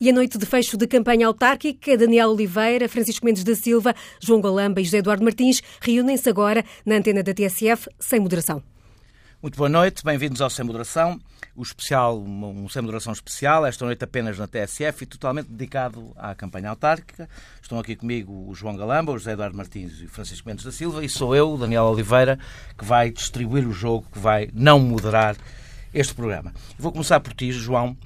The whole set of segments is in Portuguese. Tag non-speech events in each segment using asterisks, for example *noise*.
E a noite de fecho de campanha autárquica, Daniel Oliveira, Francisco Mendes da Silva, João Galamba e José Eduardo Martins reúnem-se agora na antena da TSF sem moderação. Muito boa noite, bem-vindos ao Sem Moderação, o especial, um Sem Moderação especial, esta noite apenas na TSF e totalmente dedicado à campanha autárquica. Estão aqui comigo o João Galamba, o José Eduardo Martins e o Francisco Mendes da Silva e sou eu, Daniel Oliveira, que vai distribuir o jogo, que vai não moderar este programa. Vou começar por ti, João.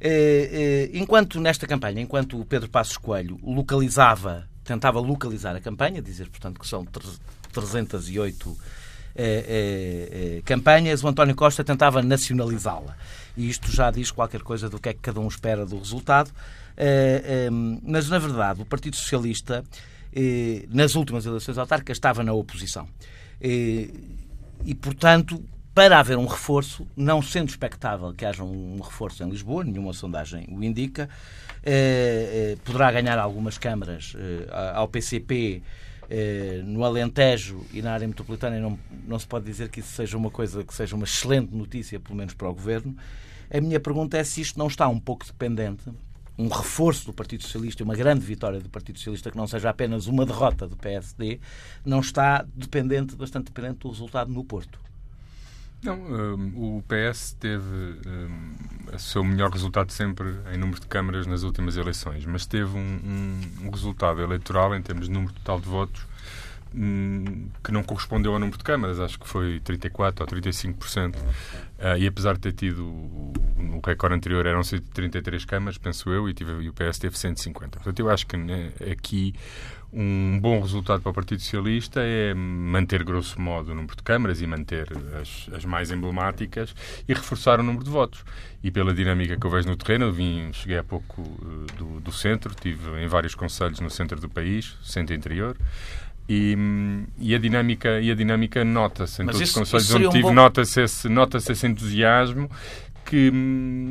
Eh, eh, enquanto nesta campanha, enquanto o Pedro Passos Coelho localizava, tentava localizar a campanha, dizer, portanto, que são 308 eh, campanhas, o António Costa tentava nacionalizá-la. E isto já diz qualquer coisa do que é que cada um espera do resultado. mas, na verdade, o Partido Socialista, nas últimas eleições autárquicas, estava na oposição. E, portanto, para haver um reforço, não sendo expectável que haja um reforço em Lisboa, nenhuma sondagem o indica, eh, eh, poderá ganhar algumas câmaras eh, ao PCP eh, no Alentejo e na área metropolitana, e não, não se pode dizer que isso seja uma coisa que seja uma excelente notícia, pelo menos para o Governo. A minha pergunta é se isto não está um pouco dependente um reforço do Partido Socialista, uma grande vitória do Partido Socialista, que não seja apenas uma derrota do PSD, não está dependente, bastante dependente do resultado no Porto. Não, um, o PS teve um, o seu melhor resultado sempre em número de câmaras nas últimas eleições, mas teve um, um, um resultado eleitoral em termos de número total de votos hum, que não correspondeu ao número de câmaras, acho que foi 34% ou 35%. Uh, ah, e apesar de ter tido no recorde anterior eram 133 câmaras, penso eu, e, tive, e o PS teve 150. Portanto, eu acho que né, aqui um bom resultado para o Partido Socialista é manter, grosso modo, o número de câmaras e manter as, as, mais emblemáticas e reforçar o número de votos. E pela dinâmica que eu vejo no terreno, eu vim, cheguei há pouco uh, do, do centro, estive em vários conselhos no centro do país, centro interior, e, e, a dinâmica e a dinâmica nota-se em Mas todos os conselhos onde um tive bom... nota-se esse, nota esse entusiasmo que,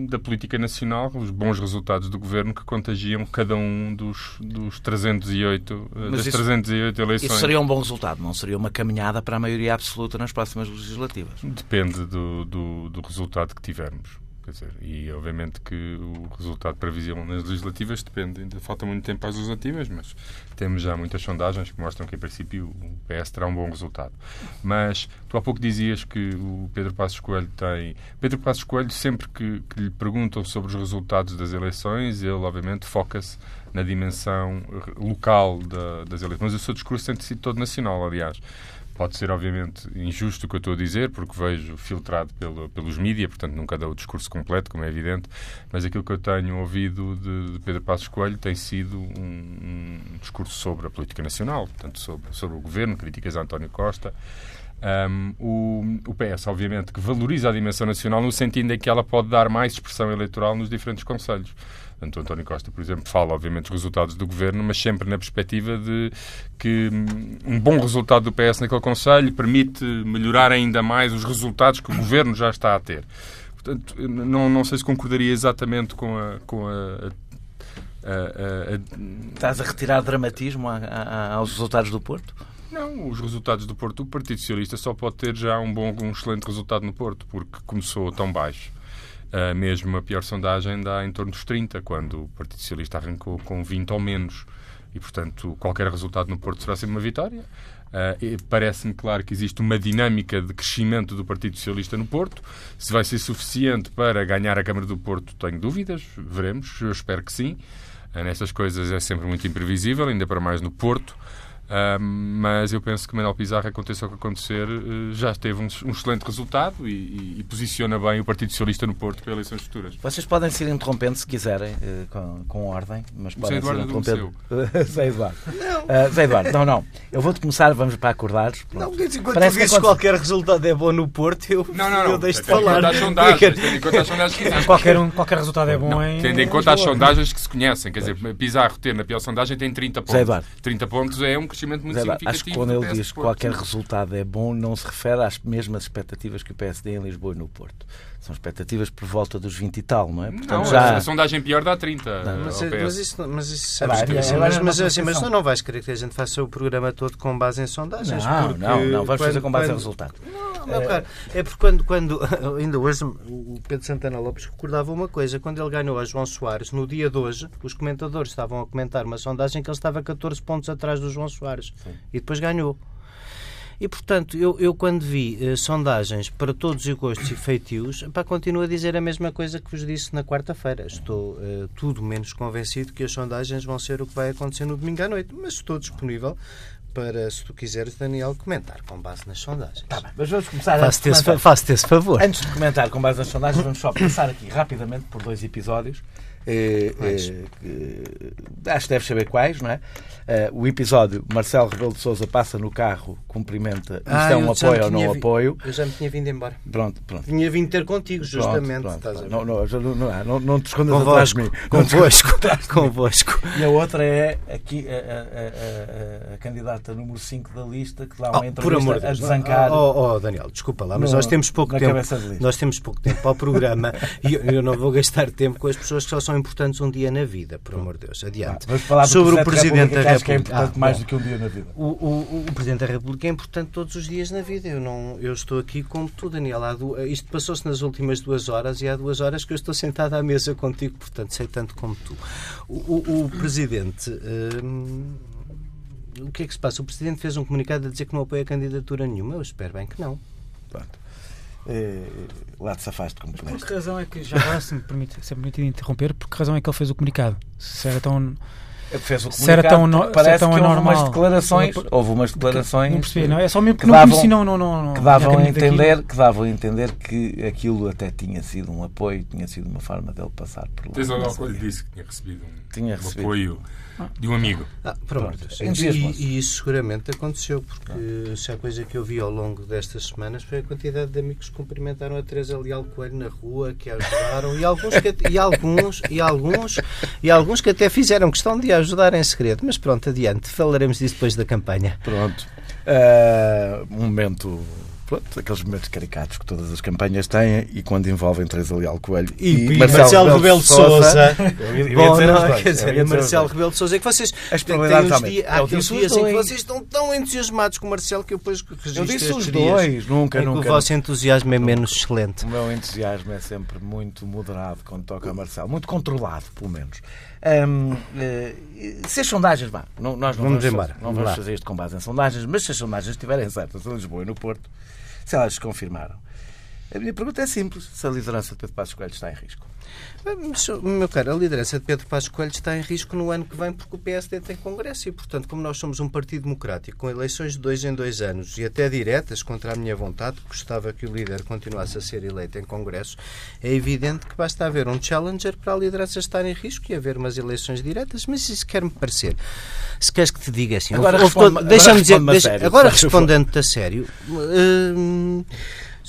da política nacional, os bons resultados do governo que contagiam cada um dos, dos 308, eh, Mas das isso, 308 eleições. Isso seria um bom resultado, não seria uma caminhada para a maioria absoluta nas próximas legislativas? Depende do, do, do resultado que tivermos. Quer dizer, e obviamente que o resultado previsível nas legislativas depende, ainda falta muito tempo às legislativas, mas temos já muitas sondagens que mostram que, em princípio, o PS terá um bom resultado. Mas tu há pouco dizias que o Pedro Passos Coelho tem. Pedro Passos Coelho, sempre que, que lhe perguntam sobre os resultados das eleições, ele, obviamente, foca-se na dimensão local da, das eleições. Mas o seu discurso tem sido todo nacional, aliás. Pode ser, obviamente, injusto o que eu estou a dizer, porque vejo filtrado pelo, pelos mídias, portanto nunca dou o discurso completo, como é evidente, mas aquilo que eu tenho ouvido de, de Pedro Passos Coelho tem sido um, um, discurso sobre a política nacional, portanto sobre, sobre o governo, críticas a António Costa. Um, o, o PS, obviamente, que valoriza a dimensão nacional no sentido em que ela pode dar mais expressão eleitoral nos diferentes conselhos. Portanto, António Costa, por exemplo, fala, obviamente, dos resultados do governo, mas sempre na perspectiva de que hum, um bom resultado do PS naquele Conselho permite melhorar ainda mais os resultados que o governo já está a ter. Portanto, não, não sei se concordaria exatamente com a, com a, a, a, Estás a retirar dramatismo aos resultados do Porto? Não, os resultados do Porto, o Partido Socialista só pode ter já um bom, um excelente resultado no Porto, porque começou tão baixo. Uh, mesmo a pior sondagem dá em torno dos 30, quando o Partido Socialista arrancou com 20 ou menos. E, portanto, qualquer resultado no Porto será sempre uma vitória. Uh, Parece-me claro que existe uma dinâmica de crescimento do Partido Socialista no Porto. Se vai ser suficiente para ganhar a Câmara do Porto, tenho dúvidas. Veremos. Eu espero que sim. Uh, coisas é sempre muito imprevisível, ainda para mais no Porto. Uh, mas eu penso que Manuel Pizarro, aconteça o que acontecer, uh, já teve um, um excelente resultado e, e, e, posiciona bem o Partido Socialista no Porto para eleições futuras. Vocês podem ser interrompendo se quiserem, uh, com, com, ordem, mas podem ser interrompendo. *laughs* Zé Eduardo. Não. Zé Eduardo, não, não. Eu vou-te começar, vamos para acordar. Não, enquanto Parece que qualquer resultado é bom no Porto, eu, não, não, não. eu deixo de falar. Tendo em conta as sondagens que qualquer, um, qualquer resultado é bom não, em. Tendo em conta as sondagens que se conhecem, quer dizer, Pizarro ter na pior sondagem tem 30 pontos. Zé Eduardo. 30 pontos é um crescimento muito significativo acho que quando ele diz que qualquer resultado é bom, não se refere às mesmas expectativas que o PSD em Lisboa e no Porto. São expectativas por volta dos 20 e tal, não é? Portanto, não, já... a sondagem pior dá 30. Não, mas, mas, isso, mas isso sabes que, assim, mas, mas, assim, mas tu não vais querer que a gente faça o programa todo com base em sondagens. Não, não, não, vamos quando, fazer com base quando... em resultado. Não, Não, meu caro, é porque quando, quando *laughs* ainda hoje o Pedro Santana Lopes recordava uma coisa, quando ele ganhou a João Soares, no dia de hoje, os comentadores estavam a comentar uma sondagem que ele estava 14 pontos atrás do João Soares. Sim. E depois ganhou. E, portanto, eu, eu quando vi eh, sondagens para todos os gostos e feitios, pá, continuo a dizer a mesma coisa que vos disse na quarta-feira. Estou eh, tudo menos convencido que as sondagens vão ser o que vai acontecer no domingo à noite, mas estou disponível para, se tu quiseres, Daniel, comentar com base nas sondagens. Tá bem, mas vamos começar Faço-te esse, faço esse favor. Antes de comentar com base nas sondagens, vamos só passar aqui rapidamente por dois episódios. Eh, eh, acho que deves saber quais, não é? Uh, o episódio Marcelo Rebelo de Souza passa no carro, cumprimenta, isto ah, é um apoio ou não vi... apoio. Eu já me tinha vindo embora. Pronto, pronto. Tinha vindo ter contigo, justamente. Pronto, pronto. Não, não, não, não, não, te escondas atrás de mim. Convosco. Convosco. E a outra é aqui a, a, a, a, candidata número 5 da lista que dá uma oh, entrevista a desancar. Oh, oh, Daniel, desculpa lá, mas no, nós temos pouco tempo. Nós temos pouco tempo para o programa *laughs* e eu, eu, não vou gastar tempo com as pessoas que só são importantes um dia na vida, por amor de Deus. Adiante. Vamos falar Sobre o Presidente da República. Acho que é importante ah, mais do que um dia na vida. O, o, o, Presidente da República é importante todos os dias na vida. Eu, não, eu estou aqui como tu, Daniel. Du... Isto passou-se nas últimas duas horas e há duas horas que eu estou sentado à mesa contigo, portanto sei tanto como tu. O, o Presidente. Hum, o que é que se passa? O Presidente fez um comunicado a dizer que não apoia candidatura nenhuma. Eu espero bem que não. Pronto. É, lá te safaste como Por que razão é que, já agora, se me permite, se me permite interromper, por que razão é que ele fez o comunicado? Se era tão fez o comunicado, era tão, no, parece tão que houve umas declarações, houve umas declarações não percebi, não, é? Só mesmo que, que davam, não conheci, não, não, não, que davam a entender, que davam a entender que aquilo até tinha sido um apoio, tinha sido uma forma dele passar por lá. Tens alguma coisa disse que tinha recebido um, tinha recebido. um apoio de um amigo. Ah, pronto. E, e, isso seguramente aconteceu, porque se há coisa que eu vi ao longo destas semanas foi a quantidade de amigos que cumprimentaram a Teresa Leal Coelho na rua, que a ajudaram, e alguns, que, e alguns, e alguns, e alguns que até fizeram questão de ajudar em segredo. Mas pronto, adiante, falaremos disso depois da campanha. Pronto. Uh, momento pronto, aqueles momentos caricatos que todas as campanhas têm e quando envolvem Teresa Leal Coelho e, e Marcelo, Marcelo Rebelo de dizer, Marcelo Rebelo de Sousa, é que vocês as probabilidades têm uns dias, há aqueles dias em que vocês estão tão entusiasmados com o Marcelo que eu depois registro Eu disse os dois, dias, nunca, nunca. o vosso entusiasmo é menos excelente. O meu entusiasmo é sempre muito moderado quando toca a Marcelo, muito controlado, pelo menos. Uh, se as sondagens, vá, não, nós não vamos, vamos, embora. não vamos fazer isto com base em sondagens, mas se as sondagens estiverem certas em Lisboa e no Porto, se elas confirmaram. A minha pergunta é simples: se a liderança de Pedro Passos Coelho está em risco. Meu caro, a liderança de Pedro Passos Coelho está em risco no ano que vem porque o PSD tem Congresso e, portanto, como nós somos um partido democrático com eleições de dois em dois anos e até diretas contra a minha vontade, gostava que o líder continuasse a ser eleito em Congresso, é evidente que basta haver um challenger para a liderança estar em risco e haver umas eleições diretas, mas isso quer-me parecer. Se queres que te diga assim, agora deixa-me dizer, deixa, agora respondendo-te a sério. Hum,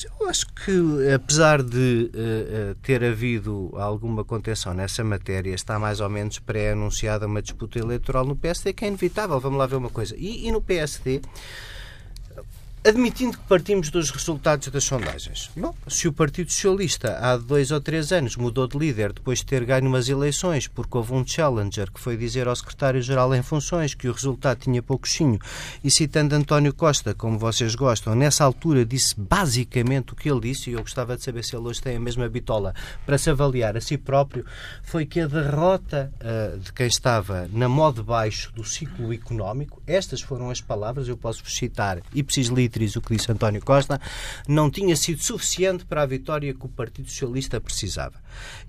eu acho que, apesar de uh, ter havido alguma contenção nessa matéria, está mais ou menos pré-anunciada uma disputa eleitoral no PSD, que é inevitável. Vamos lá ver uma coisa. E, e no PSD, Admitindo que partimos dos resultados das sondagens. Bom, se o Partido Socialista há dois ou três anos mudou de líder depois de ter ganho umas eleições porque houve um challenger que foi dizer ao secretário-geral em funções que o resultado tinha pouquinho e citando António Costa, como vocês gostam, nessa altura disse basicamente o que ele disse e eu gostava de saber se ele hoje tem a mesma bitola para se avaliar a si próprio, foi que a derrota uh, de quem estava na moda baixo do ciclo económico, estas foram as palavras, eu posso citar e preciso o que disse António Costa, não tinha sido suficiente para a vitória que o Partido Socialista precisava.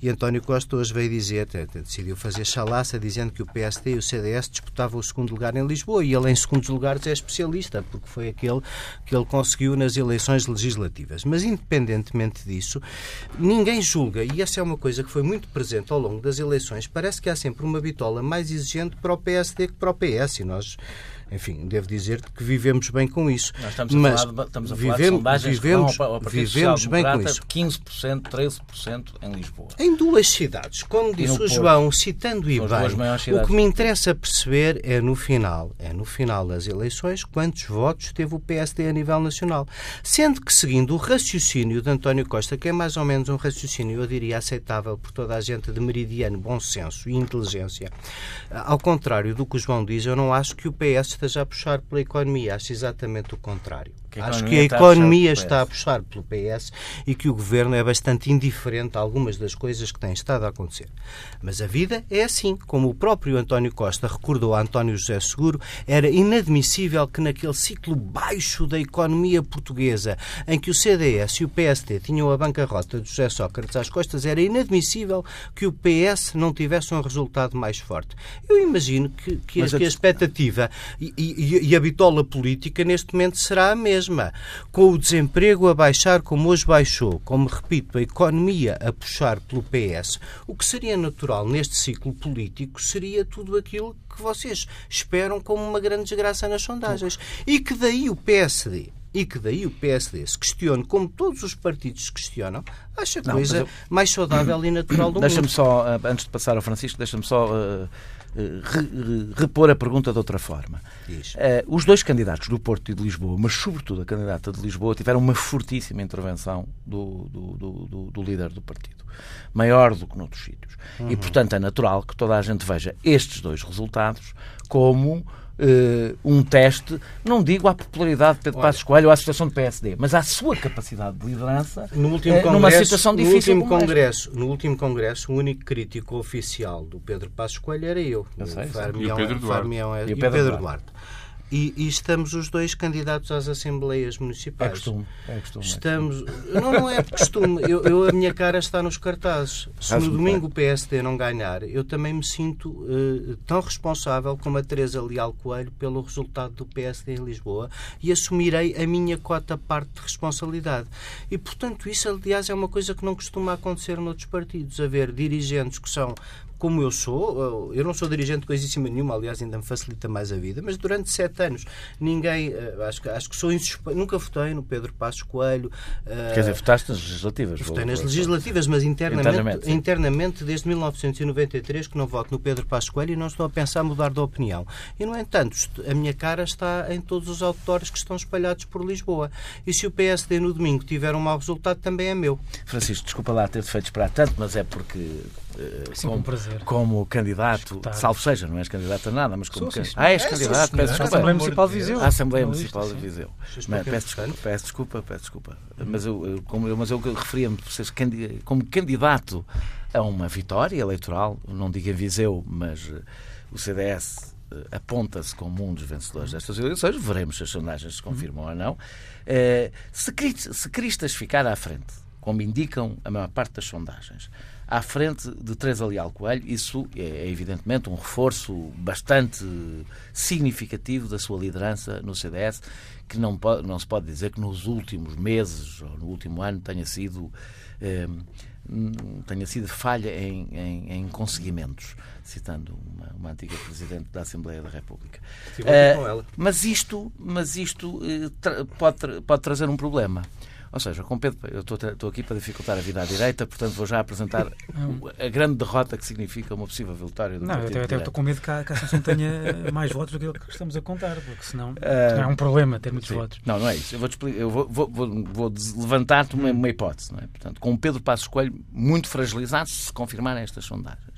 E António Costa hoje veio dizer, decidiu fazer chalaça, dizendo que o PSD e o CDS disputavam o segundo lugar em Lisboa e ele, em segundos lugares, é especialista, porque foi aquele que ele conseguiu nas eleições legislativas. Mas, independentemente disso, ninguém julga, e essa é uma coisa que foi muito presente ao longo das eleições, parece que há sempre uma bitola mais exigente para o PSD que para o PS, e nós enfim, devo dizer-te que vivemos bem com isso. Nós estamos a Mas falar de, estamos a vivemos, falar de vivemos, vivemos bem com isso. 15%, 13% em Lisboa. Em duas cidades. Como disse o João, citando e bem, o que me interessa perceber é no final, é no final das eleições, quantos votos teve o PSD a nível nacional. Sendo que, seguindo o raciocínio de António Costa, que é mais ou menos um raciocínio, eu diria, aceitável por toda a gente de meridiano bom senso e inteligência, ao contrário do que o João diz, eu não acho que o PS esteja a puxar pela economia. Acho exatamente o contrário. Que Acho que a economia está a puxar pelo PS e que o governo é bastante indiferente a algumas das coisas que têm estado a acontecer. Mas a vida é assim. Como o próprio António Costa recordou a António José Seguro, era inadmissível que naquele ciclo baixo da economia portuguesa, em que o CDS e o PSD tinham a bancarrota de José Sócrates às costas, era inadmissível que o PS não tivesse um resultado mais forte. Eu imagino que, que, a- que a expectativa e, e- e a bitola política neste momento será a mesma. Com o desemprego a baixar como hoje baixou, como repito, a economia a puxar pelo PS, o que seria natural neste ciclo político seria tudo aquilo que vocês esperam como uma grande desgraça nas sondagens. E que daí o PSD. E que daí o PSD se questione, como todos os partidos se questionam, acha Não, coisa eu- mais saudável e natural do Deixa-me mundo. só, eh, antes de passar ao Francisco, deixa-me só eh, re- re- repor a pergunta de outra forma. Eh, os dois candidatos do Porto e de Lisboa, mas sobretudo a candidata de Lisboa, tiveram uma fortíssima intervenção do, do, do- do- do líder do partido. Maior do que noutros sítios. E, portanto, é natural que toda a gente veja estes dois resultados como eh, um teste, não digo à popularidade de Pedro Passos Coelho ou à situação do PSD, mas à sua capacidade de liderança No último eh, congresso, numa situação no difícil último como esta. congresso, no último congresso, o único crítico oficial do Pedro Passos Coelho era eu. Eu sei, sei. Farmião E o Pedro é- Duarte. Farmião é- E o e o Pedro Pedro, Duarte. Duarte. E, e estamos os dois candidatos às Assembleias É Municipais. costume. É costume. é Estamos. Não, não é por costume. Eu, eu- a minha cara está nos cartazes. Se no domingo o PSD não ganhar, eu também me sinto eh, tão responsável como a Teresa Leal Coelho pelo resultado do PSD em Lisboa e assumirei a minha cota parte de responsabilidade. E, portanto, isso, aliás, é uma coisa que não costuma acontecer noutros partidos. Haver dirigentes que são como eu sou, eu não sou dirigente de coisíssima nenhuma, aliás, ainda me facilita mais a vida, mas durante sete anos ninguém, eh, acho, que- acho que sou insuspeito, nunca votei no Pedro Passos Coelho. eh, Quer dizer, votaste nas legislativas. Votei nas legislativas, mas internamente, Internamente, internamente, desde 1993 que não voto no Pedro Passos Coelho e não estou a pensar mudar de opinião. E, no entanto, a minha cara está em todos os auditórios que estão espalhados por Lisboa. E se o PSD no domingo tiver um mau resultado, também é meu. Francisco, desculpa lá ter-te feito esperar tanto, mas é porque, Sim, como, com prazer. como candidato, Escutar. salvo seja, não és candidato a nada, mas como Sou, sim, can- senhor. Ah, és É, candidato, peço desculpa. Assembleia Municipal de. Viseu. A Assembleia Não, Municipal isto, de. Viseu. Mas Peço desculpa, peço desculpa, peço desculpa. Mas eu, como, mas eu referia-me como candidato a uma vitória eleitoral, não digo em Viseu, mas eh, o CDS eh, aponta-se como um dos vencedores destas eleições, veremos se as sondagens se confirmam ou não. Eh, se Cristas ficar à frente, como indicam a maior parte das sondagens, à frente de Teresa Leal Coelho, isso é, é evidentemente um reforço bastante significativo da sua liderança no CDS, que não, pode, não se pode dizer que nos últimos meses ou no último ano tenha sido eh, tenha sido falha em, em, em conseguimentos, citando uma, uma antiga Presidente da Assembleia da República. Ela. mas isto, mas isto eh, tra- pode, tra- pode trazer um problema. Ou seja, com Pedro, eu estou, estou aqui para dificultar a vida à direita, portanto vou já apresentar *laughs* a grande derrota que significa uma possível vitória do Não, eu Partido até- até de estou com medo que a, que a Assunção tenha *laughs* mais votos do que estamos a contar, porque senão não é um problema ter muitos Sim. votos. Não, não é isso. Eu vou, eu vou, vou, vou, vou levantar-te uma, uma hipótese. Não é? Portanto, com Pedro Passos Coelho muito fragilizado, se confirmarem estas sondagens,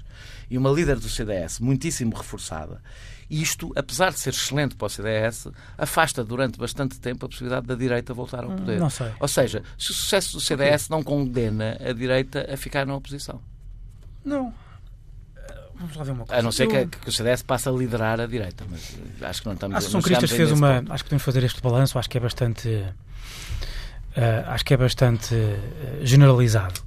e uma líder do CDS muitíssimo reforçada, isto, apesar de ser excelente para o CDS, afasta durante bastante tempo a possibilidade da direita voltar ao poder. não sei. Ou seja, se o sucesso do CDS não condena a direita a ficar na oposição. Não. Vamos lá ver uma coisa. A não ser Eu- que, que o CDS passe a liderar a direita. Mas eh, acho que não estamos A Associação Cristas fez uma. ponto. Acho que podemos fazer este balanço, acho que é bastante. eh, acho que é bastante eh, generalizado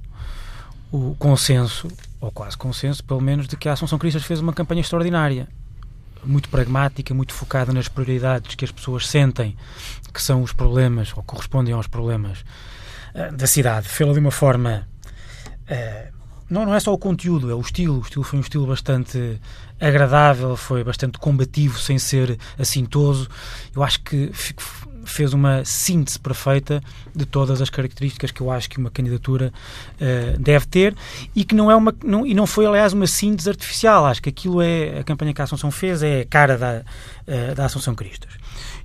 o consenso, ou quase consenso, pelo menos, de que a Assunção Cristas fez uma campanha extraordinária. Muito pragmática, muito focada nas prioridades que as pessoas sentem que são os problemas, ou correspondem aos problemas eh, da cidade. Fê-la de uma forma. eh, não, não é só o conteúdo, é o estilo. O estilo foi um estilo bastante agradável, foi bastante combativo, sem ser assintoso. Eu acho que fez uma síntese perfeita de todas as características que eu acho que uma candidatura eh, deve ter e que não é uma não, e não foi aliás uma síntese artificial. Acho que aquilo é a campanha que a Assunção fez é a cara da, eh, da Assunção Cristas.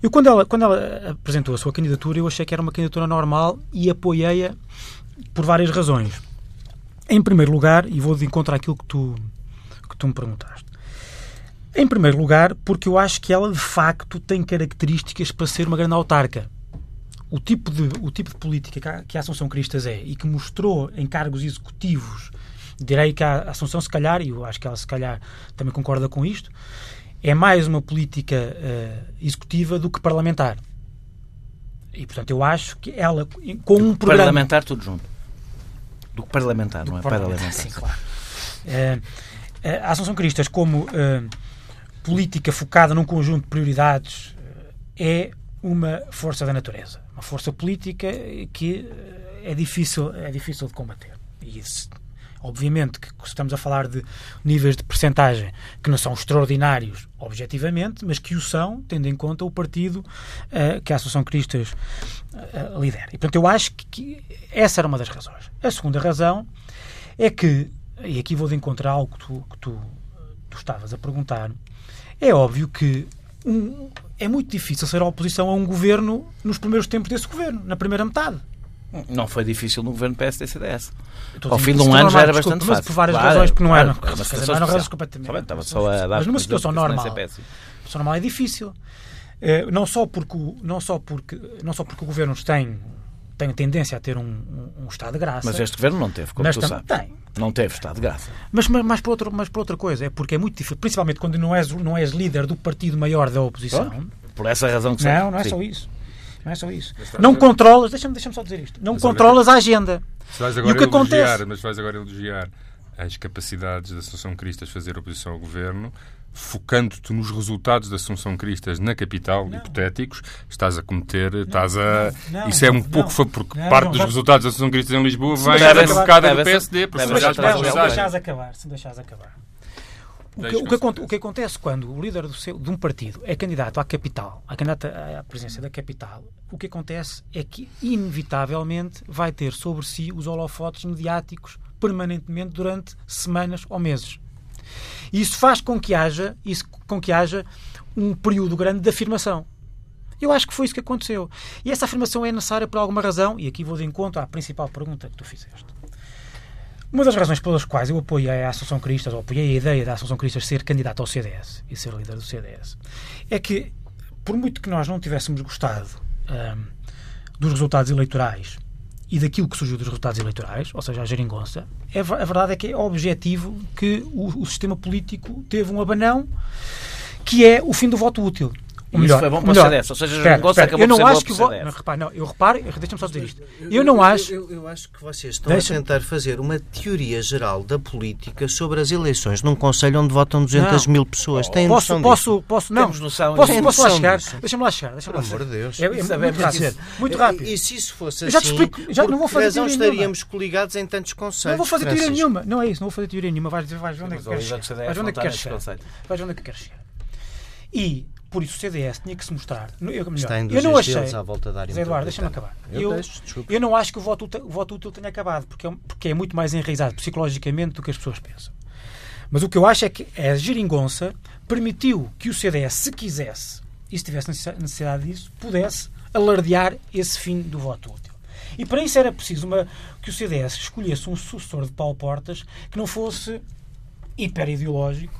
Eu quando ela quando ela apresentou a sua candidatura eu achei que era uma candidatura normal e apoiei-a por várias razões. Em primeiro lugar, e vou de encontro àquilo que tu, que tu me perguntaste, Em primeiro lugar, porque eu acho que ela de facto tem características para ser uma grande autarca. O tipo de, o tipo de política que a Assunção Cristas é e que mostrou em cargos executivos, direi que a Assunção, se calhar, e eu acho que ela se calhar também concorda com isto, é mais uma política uh, executiva do que parlamentar. E, portanto, eu acho que ela, com um programa... Parlamentar tudo junto. Do que parlamentar, do não é? Parlamentar. Sim, claro. Uh, a Assunção Cristas, como uh, política focada num conjunto de prioridades, é uma força da natureza. Uma força política que é difícil, é difícil de combater. E isso Obviamente que estamos a falar de níveis de percentagem que não são extraordinários objetivamente, mas que o são, tendo em conta o partido uh, que a Associação Cristas uh, lidera. E, portanto, eu acho que, que, essa era uma das razões. A segunda razão é que, e aqui vou de encontrar algo que tu, que tu, tu estavas a perguntar, é óbvio que um, é muito difícil ser a oposição a um governo nos primeiros tempos desse governo, na primeira metade. Não foi difícil no governo PSD-CDS. Ao fim de um ano já era bastante fácil. por várias claro, razões, porque não era. Claro, mas não razões completamente. Estava só a mas numa situação normal, situação normal é difícil. Uh, não só porque não só porque não só porque o governo tem tem tendência a ter um, um, um, estado de graça. Mas este governo não teve, como mas tu sabes. Tem. Não teve estado de graça. Mas, mas, mas, por outro, mas por outra coisa, é porque é muito difícil, principalmente quando não és, não és líder do partido maior da oposição. Por, por essa razão que Não, não é Sim. só isso. Não é só isso. Não controlas, deixa-me deixa só dizer isto, não mas controlas a agenda. Se vais agora e o que elogiar, acontece? Mas vais agora elogiar as capacidades da Associação Cristas fazer oposição ao governo, focando-te nos resultados da Assunção Cristas na capital, não. hipotéticos, estás a cometer, não, estás a. Não, Isso é um pouco. Porque parte dos resultados da Assunção Cristas em Lisboa vem da focada do PSD. Se deixares acabar, se deixares acabar. O que, o, que, o que, acontece quando o líder seu, de um partido é candidato à capital, à candidata à presença da capital, o que acontece é que, inevitavelmente, vai ter sobre si os holofotes mediáticos permanentemente durante semanas ou meses. E isso faz com que haja, isso, com que haja um período grande de afirmação. Eu acho que foi isso que aconteceu. E essa afirmação é necessária por alguma razão, e aqui vou de encontro à principal pergunta que tu fizeste. Uma das razões pelas quais eu apoiei a Associação Cristas, ou apoiei a ideia da Associação Cristas ser candidata ao CDS e ser líder do CDS, é que, por muito que nós não tivéssemos gostado um, dos resultados eleitorais e daquilo que surgiu dos resultados eleitorais, ou seja, a geringonça, é, a verdade é que é objetivo que o, o sistema político teve um abanão que é o fim do voto útil. O melhor, isso foi bom para melhor. o CDS. Ou seja, espera, espera, acabou eu não acho que vou, não, repare, não, eu reparo, deixa-me só dizer isto. Eu, eu não acho. Eu, eu, acho que vocês estão a tentar fazer uma teoria geral da política sobre as eleições num conselho onde votam 200 não. mil pessoas. Têm posso, noção posso, disso? posso, não. Temos noção posso, posso lá chegar? Deixa-me lá chegar. Deixa Pelo amor de Deus. É, é muito rápido. Muito rápido. E, e se isso fosse assim, já te explico, já não vou fazer razão estaríamos coligados em tantos conselhos? Não vou fazer teoria nenhuma. Não é isso, não vou fazer teoria nenhuma. Vais, vais onde é que queres chegar. Vais onde é que queres chegar. Vais onde é que queres chegar. E por isso o CDS tinha que se mostrar. Eu, melhor, Está em eu não achei. À volta da Zé Eduardo, deixa-me acabar. Eu, eu, deixo, eu, não acho que o voto, o voto útil tenha acabado, porque é, porque é muito mais enraizado psicologicamente do que as pessoas pensam. Mas o que eu acho é que a geringonça permitiu que o CDS, se quisesse, e se tivesse necessidade disso, pudesse alardear esse fim do voto útil. E para isso era preciso uma, que o CDS escolhesse um sucessor de Paulo Portas que não fosse hiperideológico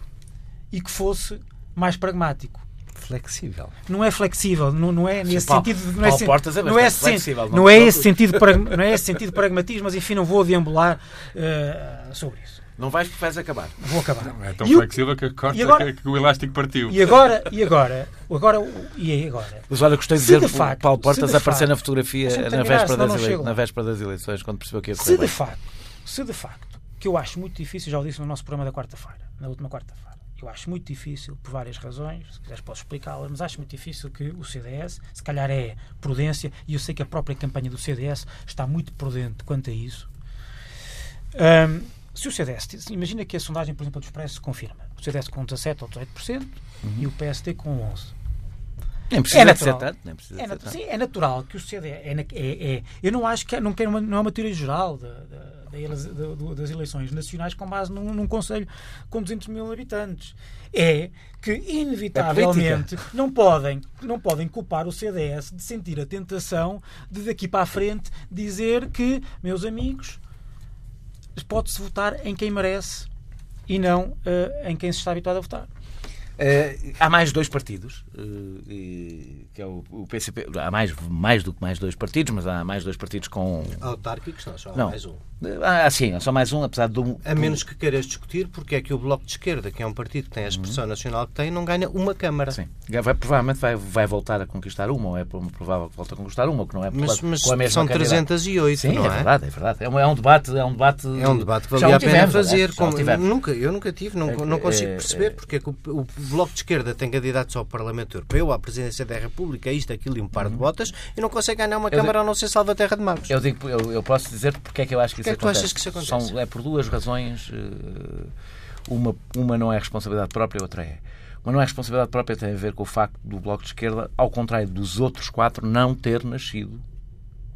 e que fosse mais pragmático flexível. Não é flexível, não, não é nesse Paulo, sentido. Não é, Paulo Portas é não é, flexível. Não, não é esse sentido, não é esse sentido de pragmatismo, mas enfim, não vou deambular uh, sobre isso. Não vais porque vais acabar. Vou acabar. Não, é tão e flexível o... que, corta agora... que, o elástico partiu. E agora, e agora, agora, e agora? Mas olha, gostei de ver de facto, Paulo Portas aparecer facto, na fotografia na véspera, das ele... na véspera das eleições, quando percebeu que ia correr se de facto, se de facto, que eu acho muito difícil, já o disse no nosso programa da quarta-feira, na última quarta-feira, eu acho muito difícil, por várias razões, se quiseres posso explicá-las, mas acho muito difícil que o CDS, se calhar é prudência, e eu sei que a própria campanha do CDS está muito prudente quanto a isso. Um, se o CDS, imagina que a sondagem, por exemplo, do Expresso confirma, o CDS com 17 ou 18% uhum. e o PSD com 11%. Nem precisa é natural, tanto. Nem precisa é, ser tanto. Sim, é natural que o CD é, é, é, eu não acho que é, não quero uma, não é uma teoria geral da, da, das eleições nacionais com base num, num conselho com 200 mil habitantes. É que inevitavelmente é não podem não podem culpar o CDS de sentir a tentação de daqui para a frente dizer que meus amigos pode-se votar em quem merece e não uh, em quem se está habituado a votar. Uh, há mais dois partidos, uh, que é o, o, PCP. Há mais, mais do que mais dois partidos, mas há mais dois partidos com. Autárquicos, não, só há não. mais um. Ah, sim, só mais um, apesar de um. A menos que queiras discutir porque é que o Bloco de Esquerda, que é um partido que tem a expressão uhum. nacional que tem, não ganha uma Câmara. Sim. Vai, provavelmente vai, vai voltar a conquistar uma, ou é provável que volte a conquistar uma, que não é mas, mas com a mesma são 308, Sim, não é? é? verdade, é verdade. É um, é um debate. É um debate, é um debate que valia a pena fazer. Como, nunca, eu nunca tive, não, é não consigo é, perceber é, porque é que o, o, Bloco de Esquerda tem candidatos ao Parlamento Europeu, à Presidência da República, isto, aquilo e um par uhum. de botas, e não consegue ganhar uma eu Câmara digo, a não ser Salva-Terra de Magos. Eu, digo, eu, eu posso dizer porque é que eu acho que isso acontece. que tu achas que isso acontece? São, é por duas razões. Eh, uma, uma não é responsabilidade própria, outra é. Uma não é responsabilidade própria, tem a ver com o facto do Bloco de Esquerda, ao contrário dos outros quatro, não ter nascido,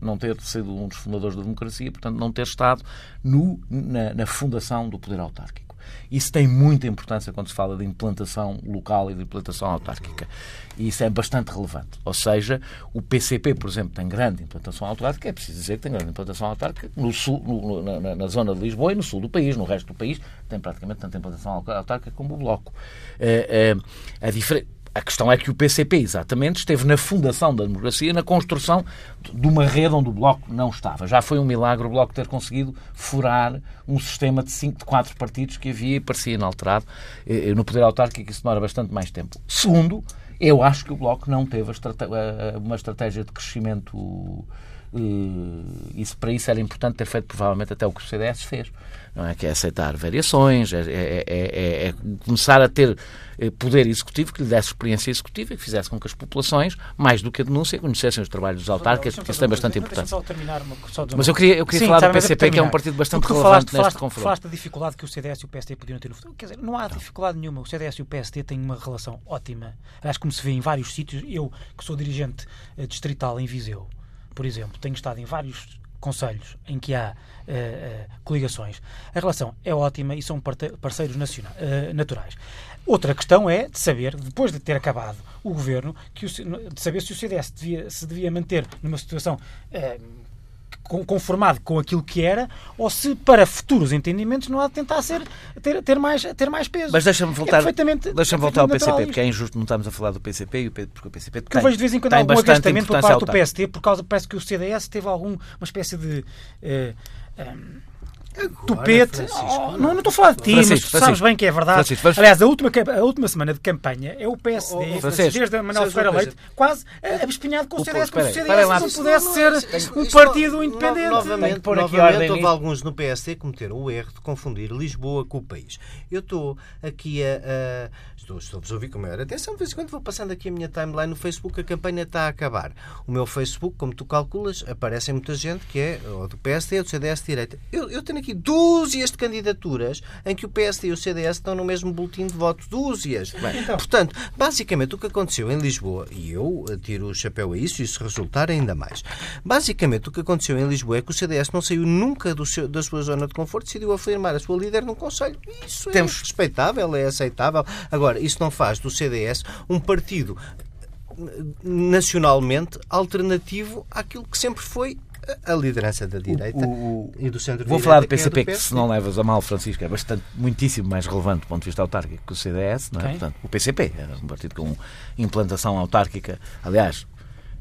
não ter sido um dos fundadores da democracia, portanto, não ter estado no, na, na fundação do poder autárquico. Isso tem muita importância quando se fala de implantação local e de implantação autárquica. E isso é bastante relevante. Ou seja, o PCP, por exemplo, tem grande implantação autárquica, é preciso dizer que tem grande implantação autárquica no sul, no, na, na, zona de Lisboa e no sul do país. No resto do país tem praticamente tanta implantação autárquica como o Bloco. É, é, a diferença a questão é que o PCP, exatamente, esteve na fundação da democracia, na construção de uma rede onde o Bloco não estava. Já foi um milagre o Bloco ter conseguido furar um sistema de, cinco, de quatro partidos que havia e parecia inalterado. No poder autárquico isso demora bastante mais tempo. Segundo, eu acho que o Bloco não teve uma estratégia de crescimento isso, para isso era importante ter feito provavelmente até o que o CDS fez, não é? Que é aceitar variações, é, é, é, é começar a ter eh, poder executivo que lhe desse experiência executiva e que fizesse com que as populações, mais do que a denúncia, conhecessem os trabalhos dos autárquicos, porque isso tem bastante importância. Mas eu queria, eu queria Sim, falar do PCP, que é um partido bastante relevante falaste, neste falaste, confronto. Falaste da dificuldade que o CDS e o PSD podiam ter no futuro. Quer dizer, não há dificuldade nenhuma. O CDS e o PSD têm uma relação ótima. Aliás, como se vê em vários sítios, eu, que sou dirigente eh, distrital em Viseu, por exemplo, tenho estado em vários conselhos em que há uh, uh, coligações, a relação é ótima e são parceiros nacionais, uh, naturais. Outra questão é de saber, depois de ter acabado o governo, que o, de saber se o CDS devia, se devia manter numa situação conformado com aquilo que era, ou se para futuros entendimentos não há de tentar ser, ter, ter, mais, ter mais peso. Mas deixa-me voltar, é deixa voltar ao PCP, porque é injusto não estamos a falar do PCP, porque o PCP que eu vejo de vez em quando algum agastamento por parte do PST, por causa, parece que o CDS teve alguma espécie de... Uh, eh, um, eh, Tupete. Oh, não, estou a falar de ti, Francisco, mas tu sabes bem que é verdade. Francisco, Aliás, a última, a última semana de campanha é o PSD, oh, desde a Manuel Ferreira Leite, quase abespinhado com o CDS, como se o CDS não pudesse ser um partido independente. Novamente, novamente houve alguns no PSD que cometeram o erro de confundir Lisboa com o país. Eu estou aqui a, a Estou, estou a ouvir com maior atenção. De vez em quando vou passando aqui a minha timeline no Facebook, a campanha está a acabar. O meu Facebook, como tu calculas, aparece muita gente que é ou do PSD ou do CDS de direita. Eu, eu tenho aqui dúzias de candidaturas em que o PSD e o CDS estão no mesmo boletim de voto. Dúzias. Bem, então. Portanto, basicamente o que aconteceu em Lisboa, e eu tiro o chapéu a isso e se resultar ainda mais. Basicamente o que aconteceu em Lisboa é que o CDS não saiu nunca seu, da sua zona de conforto, decidiu afirmar a sua líder num conselho. Isso é Temos... respeitável, é aceitável. Agora, Agora, isso não faz do CDS um partido nacionalmente alternativo àquilo que sempre foi a liderança da direita o, o, e do centro Vou falar do PCP, é do que se não levas a mal, Francisco, é bastante, muitíssimo mais relevante do ponto de vista autárquico que o CDS, não é? Portanto, o PCP é um partido com implantação autárquica. Aliás,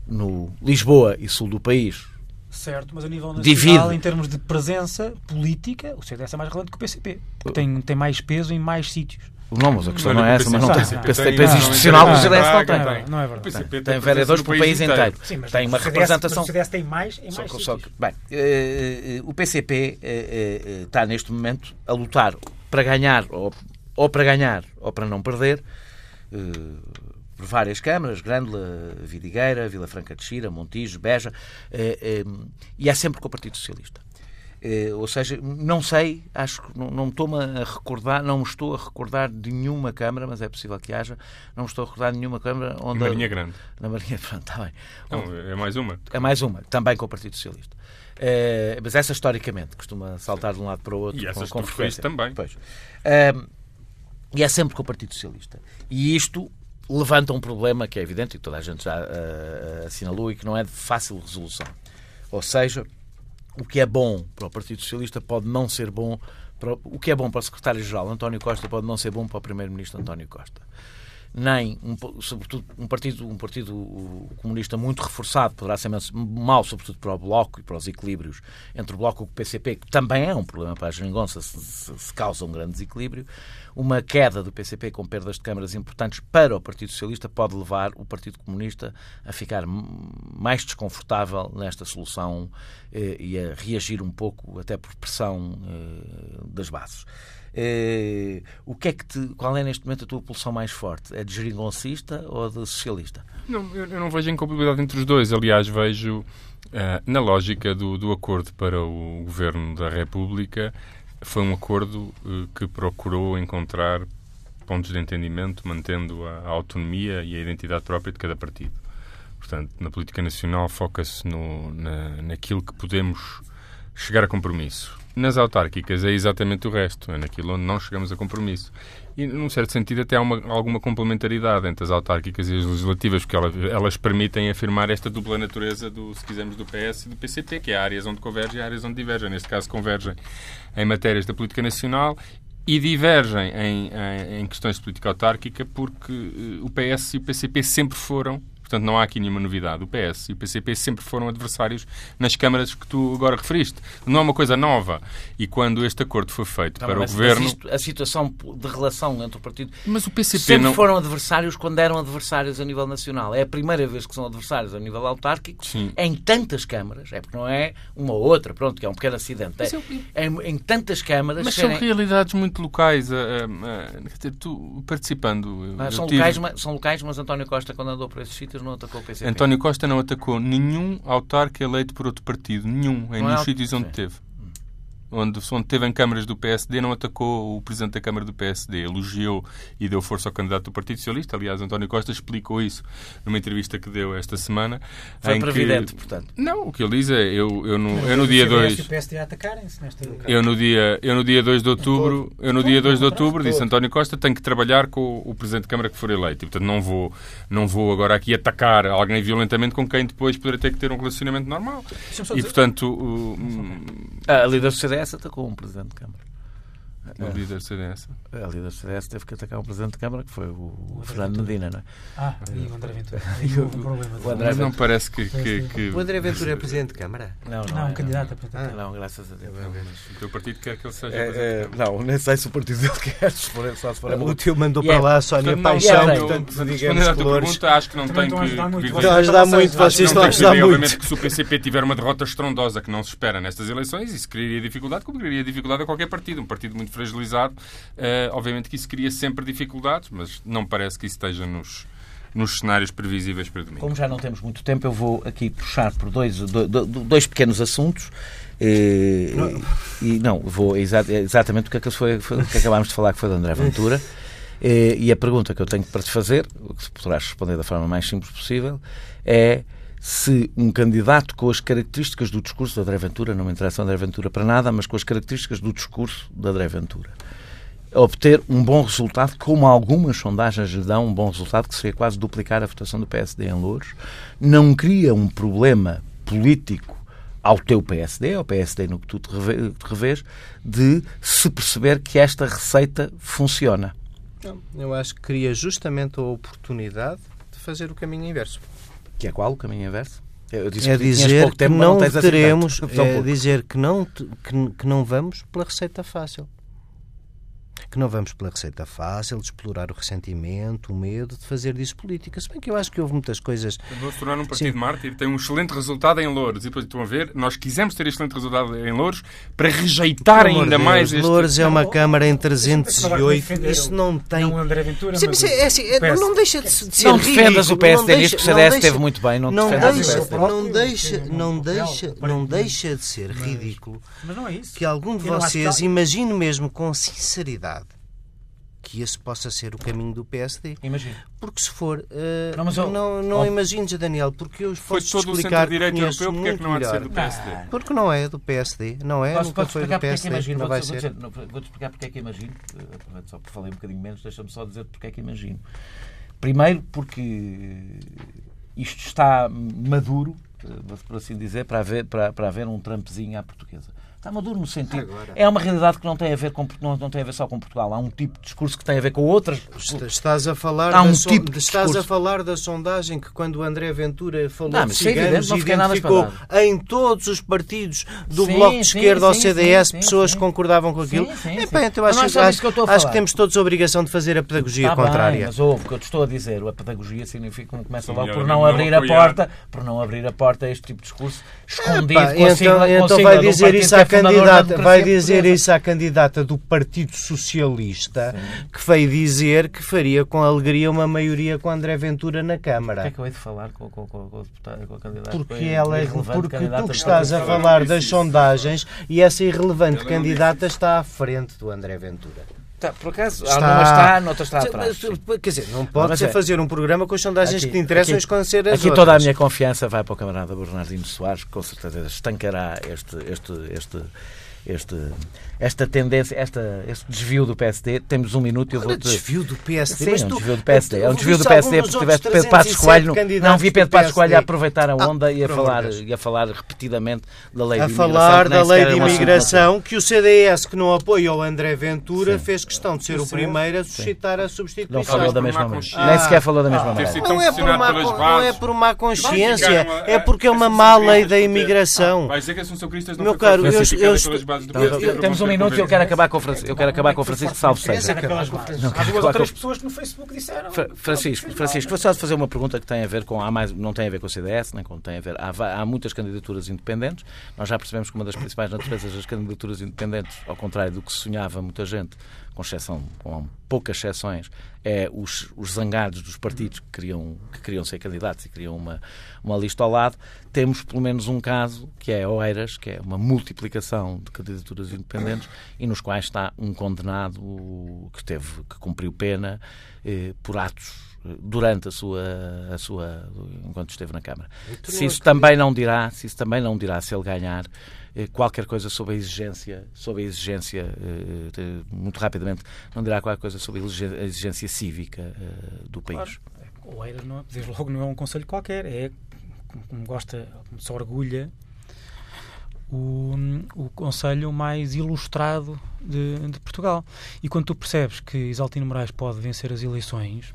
no Lisboa e sul do país, Certo, mas a nível nacional, Divide. em termos de presença política, o CDS é mais relevante que o PCP. Tem, tem mais peso em mais sítios. Não, mas a questão não, é essa, mas não tem. Peso institucional o CDS não tem. Não é verdade. Tem vereadores para o país inteiro. Tem uma representação. O CDS tem mais em mais só, Bem, eh, o PCP eh, eh, está neste momento a lutar para ganhar, ou para ganhar, ou para não perder, por várias câmaras, Grândola, Vidigueira, Vila Franca de Xira, Montijo, Beja, e é sempre com o Partido Socialista. Eh, ou seja, não sei, acho que não, não estou-me a recordar, não me estou a recordar de nenhuma Câmara, mas é possível que haja, não me estou a recordar de nenhuma Câmara onde. Na Marinha Grande. Na Marinha, *laughs* pronto, está bem. Não, é mais uma. É mais uma, também com o Partido Socialista. É, mas essa historicamente costuma saltar de um lado para o outro. E essas com, com também. Pois. É, e é sempre com o Partido Socialista. E isto levanta um problema que é evidente e que toda a gente já uh, assinalou e que não é de fácil resolução. Ou seja, o que é bom para o Partido Socialista pode não ser bom para o, que é bom para o secretário-geral António Costa pode não ser bom para o primeiro-ministro António Costa. Nem, um, sobretudo, um partido, um partido comunista muito reforçado poderá ser mal, sobretudo para o Bloco e para os equilíbrios entre o Bloco e o PCP, que também é um problema para a geringonça se, se, se causa um grande desequilíbrio. Uma queda do PCP com perdas de câmaras importantes para o Partido Socialista pode levar o Partido Comunista a ficar mais desconfortável nesta solução eh, e a reagir um pouco, até por pressão eh, das bases. Eh, o que é que te, qual é neste momento a tua pulsão mais forte? É de geringoncista ou de socialista? Não, eu, eu não vejo incompatibilidade entre os dois. Aliás, vejo uh, na lógica do, do acordo para o governo da República, foi um acordo uh, que procurou encontrar pontos de entendimento, mantendo a, a autonomia e a identidade própria de cada partido. Portanto, na política nacional foca-se na, naquilo que podemos chegar a compromisso. Nas autárquicas é exatamente o resto, é naquilo onde não chegamos a compromisso. E, num certo sentido, até há uma, alguma complementaridade entre as autárquicas e as legislativas, porque elas, elas, permitem afirmar esta dupla natureza, do, se quisermos, do PS e do PCP, que é áreas onde convergem e áreas onde divergem. Neste caso, convergem em matérias da política nacional e divergem em, em, em questões de política autárquica, porque uh, o PS e o PCP sempre foram Portanto, não há aqui nenhuma novidade. O PS e o PCP sempre foram adversários nas câmaras que tu agora referiste. Não é uma coisa nova. E quando este acordo foi feito não, para o governo. Isto, a situação de relação entre o partido. Mas o PCP sempre não... foram adversários quando eram adversários a nível nacional. É a primeira vez que são adversários a nível autárquico Sim. em tantas câmaras. É porque não é uma ou outra, pronto, que é um pequeno acidente. É, eu... em, em, tantas câmaras. Mas serem... são realidades muito locais. A, a, a, tu participando. Ah, são, tive... locais, são locais, mas António Costa, quando andou por esses sítios, não atacou o PCP. António Costa não atacou nenhum autarca eleito por outro partido. Nenhum. Em nenhum é sítios onde teve onde, onde teve em câmaras do PSD, não atacou o Presidente da Câmara do PSD, elogiou e deu força ao candidato do Partido Socialista. Aliás, António Costa explicou isso numa entrevista que deu esta semana. Foi previdente, que... portanto. Não, o que ele diz é, eu, eu, no, eu no dia 2... O PSD a atacarem-se nesta... Eu no dia, eu no dia 2 de outubro, eu no dia 2 de outubro, disse António Costa, tenho que trabalhar com o Presidente da Câmara que for eleito. E, portanto, não vou, não vou agora aqui atacar alguém violentamente com quem depois poderá ter que ter um relacionamento normal. E, portanto... O, a líder do CDS atacou um Presidente de Câmara. O é. líder CDS? A líder CDS teve que atacar um Presidente de Câmara, que foi o, o Fernando Medina, não é? Ah, e o André Ventura. *laughs* o, André Mas não parece que, que, que, O André Ventura é Presidente de Câmara? Não, não, não é, um candidato a Presidente ah, Não, graças a Deus. O teu partido quer que ele seja é, é, Não, nem sei se o partido dele *laughs* quer, se for, só se for O teu mandou para lá a Sónia Paixão, portanto, digamos a tua pergunta, acho que não tem que... Estão a ajudar muito, vocês estão a ajudar muito. Obviamente que se o PCP tiver uma derrota estrondosa que não se espera nestas eleições, isso criaria dificuldade, como criaria dificuldade a qualquer partido. Um partido muito fragilizado Uh, obviamente que isso cria sempre dificuldades, mas não parece que isso esteja nos, nos cenários previsíveis para domingo. Como já não temos muito tempo, eu vou aqui puxar por dois, dois pequenos assuntos. E não, e, não vou exatamente o que, é que, foi, foi, o que acabámos de falar, que foi da André Ventura. E, e a pergunta que eu tenho para te fazer, que poderás responder da forma mais simples possível, é se um candidato com as características do discurso de André Ventura, não me interessa André Ventura para nada, mas com as características do discurso de André Ventura, obter um bom resultado, como algumas sondagens lhe dão um bom resultado, que seria quase duplicar a votação do PSD em Louros, não cria um problema político ao teu PSD, ao PSD no que tu te revês, de se perceber que esta receita funciona? eu acho que cria justamente a oportunidade de fazer o caminho inverso. Que é qual? O caminho inverso? é dizer que tempo, não, não teremos, é dizer que não, que, que não vamos pela receita fácil que não vamos pela receita fácil de explorar o ressentimento, o medo, de fazer disso política. Se bem que eu acho que houve muitas coisas. Vou se tornar um partido Sim. mártir, tem um excelente resultado em Louros. E depois estão a ver, nós quisemos ter excelente resultado em Louros para rejeitar ainda Deus, mais este. Louros é uma Câmara em 308. Isso não tem. Não André Ventura, Sim, mas é, assim, é, não deixa de, ser. Não defendas o PSD nisto, o CDS esteve muito bem. Não, não deixa, não deixa, não deixa, não deixa de ser ridículo que algum de vocês imagine mesmo com sinceridade que esse possa ser o caminho do PSD. Imagino. Porque se for. Uh, não, mas eu, não, não oh. imagines, Daniel, porque eu foi todo explicar o centro-direita europeu, porque é que não há de ser do PSD? Ah. Porque não é do PSD. Não é, posso, nunca foi do PSD. É imagino, não vai vou, ser. Vou-te explicar porque é que imagino. Eh, só porque falei um bocadinho menos, deixa-me só dizer porque é que imagino. Primeiro, porque isto está maduro, eh, por assim dizer, para haver, para, para haver um Trumpzinho à portuguesa Está maduro no sentido. É uma realidade que não tem, a ver com, não, não tem a ver só com Portugal. Há um tipo de discurso que tem a ver com outras. Estás a falar, Há um tipo de estás a falar da sondagem que quando o André Ventura falou Não, de mas isso é ciganos evidente, não fiquei nada identificou em todos os partidos do Sim, Bloco de sim, Esquerda ao CDS sim, pessoas sim. que concordavam com aquilo. Sim, sim, Epá, sim. então acho, que eu acho temos todos a obrigação de fazer a pedagogia Está bem, contrária. mas ouve o que eu te estou a dizer. A pedagogia significa que começa logo por não não abrir a porta, por não abrir a porta a este tipo de discurso escondido Epá, com a sigla, então, com a então sigla vai de um dizer isso à candidata, vai dizer isso à candidata do Partido Socialista que veio dizer que faria com alegria uma maioria com André Ventura na O que é Câmara. que eu hei de falar com, com, com, com, com a candidata? Porque ela é, porque candidata tu que estás a falar das sondagens e essa irrelevante não candidata está à frente do André Ventura. Tá, por acaso, Está- alguma está, noutra está atrás. Quer dizer, não pode ser é- fazer um programa com as sondagens Aqui- que te interessam e aqui- esconcer as Aqui outras. toda a minha confiança vai para o camarada Bernardino Soares, que com certeza estancará este, este, este, este, esta tendência, esta, este desvio do PSD. Temos um minuto e eu vou te... desvio do PSD. Sim, mas é um tu- desvio do PSD. É um tu desvio do PSD porque tiveste Pedro Passos 307 Coelho. Não vi Pedro Passos Coelho a aproveitar a onda e, a falar, Deus. e a falar repetidamente da lei a de imigração. falar que nem da lei de imigração que o CDS, que não apoia o André Ventura, Sim. fez questão de ser o primeiro a suscitar a Não substituição. falou da mesma maneira. Nem sequer falou da mesma ter maneira. Não é, por má, não é por má consciência, é porque é uma má lei da imigração. Vai dizer que Assunção Cristas não Meu caro, eu- eu PSD para temos um minuto e eu quero acabar com o Francisco, eu quero acabar com o Francisco Salvo Interessa seja. Há duas claro ou três que- pessoas que no Facebook disseram. Fra- Francisco, Francisco, vou só fazer uma pergunta que tem a ver com. Há mais, não tem a ver com o CDS, nem com tem a ver. Há, há muitas candidaturas independentes. Nós já percebemos que uma das principais naturezas das candidaturas independentes, ao contrário do que sonhava muita gente, com exceção, com poucas exceções, é os, os zangados dos partidos que queriam, que queriam ser candidatos e queriam uma, uma lista ao lado. Temos pelo menos um caso, que é Oeiras, que é uma multiplicação de candidaturas independentes e nos quais está um condenado que teve que cumpriu pena por atos eh, durante a sua, a sua enquanto esteve na Câmara. Se isso também não dirá, se isso também não dirá se ele ganhar eh, qualquer coisa sobre a exigência, sobre a exigência eh, muito rapidamente, não dirá qualquer coisa sobre a exigência cívica eh, do país. O Eiras, não, desde logo, não é um conselho qualquer. É, como gosta, como se orgulha, o, o conselho mais ilustrado de, de Portugal. E quando tu percebes que Isaltino Moraes pode vencer as eleições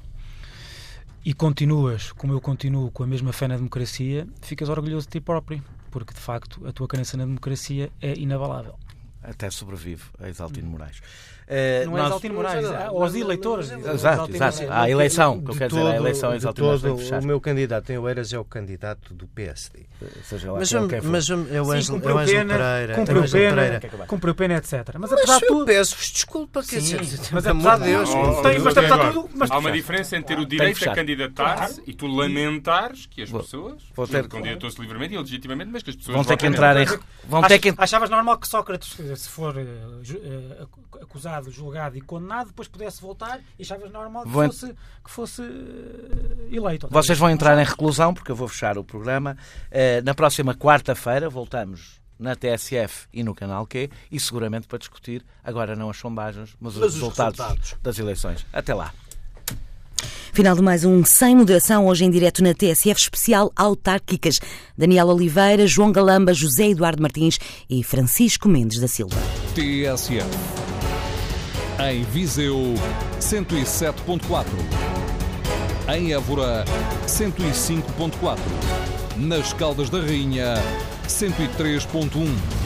e continuas, como eu continuo, com a mesma fé na democracia, ficas orgulhoso de ti próprio. Porque, de facto, a tua crença na democracia é inabalável. Até sobrevive a Exaltino Moraes. Eh, Não é nós- Moraes, é aos eleitores. Exato, exato. À eleição, que eu quero dizer, à eleição de Exaltino Moraes tem todo, o meu candidato em Oeiras é o candidato do PSD. Seja lá Mas, quem for. mas é o Ângelo é o cumpriu Ângelo pena, Pereira. é o pena, Pereira. cumpriu pena, etc. Mas Mas apesar de tudo, peço-vos desculpa, quer dizer, mas apesar de de- Deus. Mas Eduardo, tudo- mas- Há uma diferença entre ter o direito a candidatar-se e tu lamentares que as pessoas candidatou-se livremente e legitimamente, mas que as pessoas Vão ter que entrar em. nele. Vão ter que Ach- Achavas normal que Sócrates, se for eh, ju- eh, acu- acusado, julgado e condenado, depois pudesse voltar e achavas normal que Vou- fosse, que fosse eh, eleito. Vocês vão entrar em reclusão, porque eu vou fechar o programa. Eh, na próxima quarta-feira voltamos na TSF e no Canal Q e seguramente para discutir, agora não as sondagens, mas os, Mas os resultados, resultados. das eleições. Até lá. Final de mais um Sem Moderação, hoje em direto na TSF especial Autárquicas. Daniel Oliveira, João Galamba, José Eduardo Martins e Francisco Mendes da Silva. TSF. Em Viseu, 107.4. Em Évora, 105.4. Nas Caldas da Rainha, 103.1.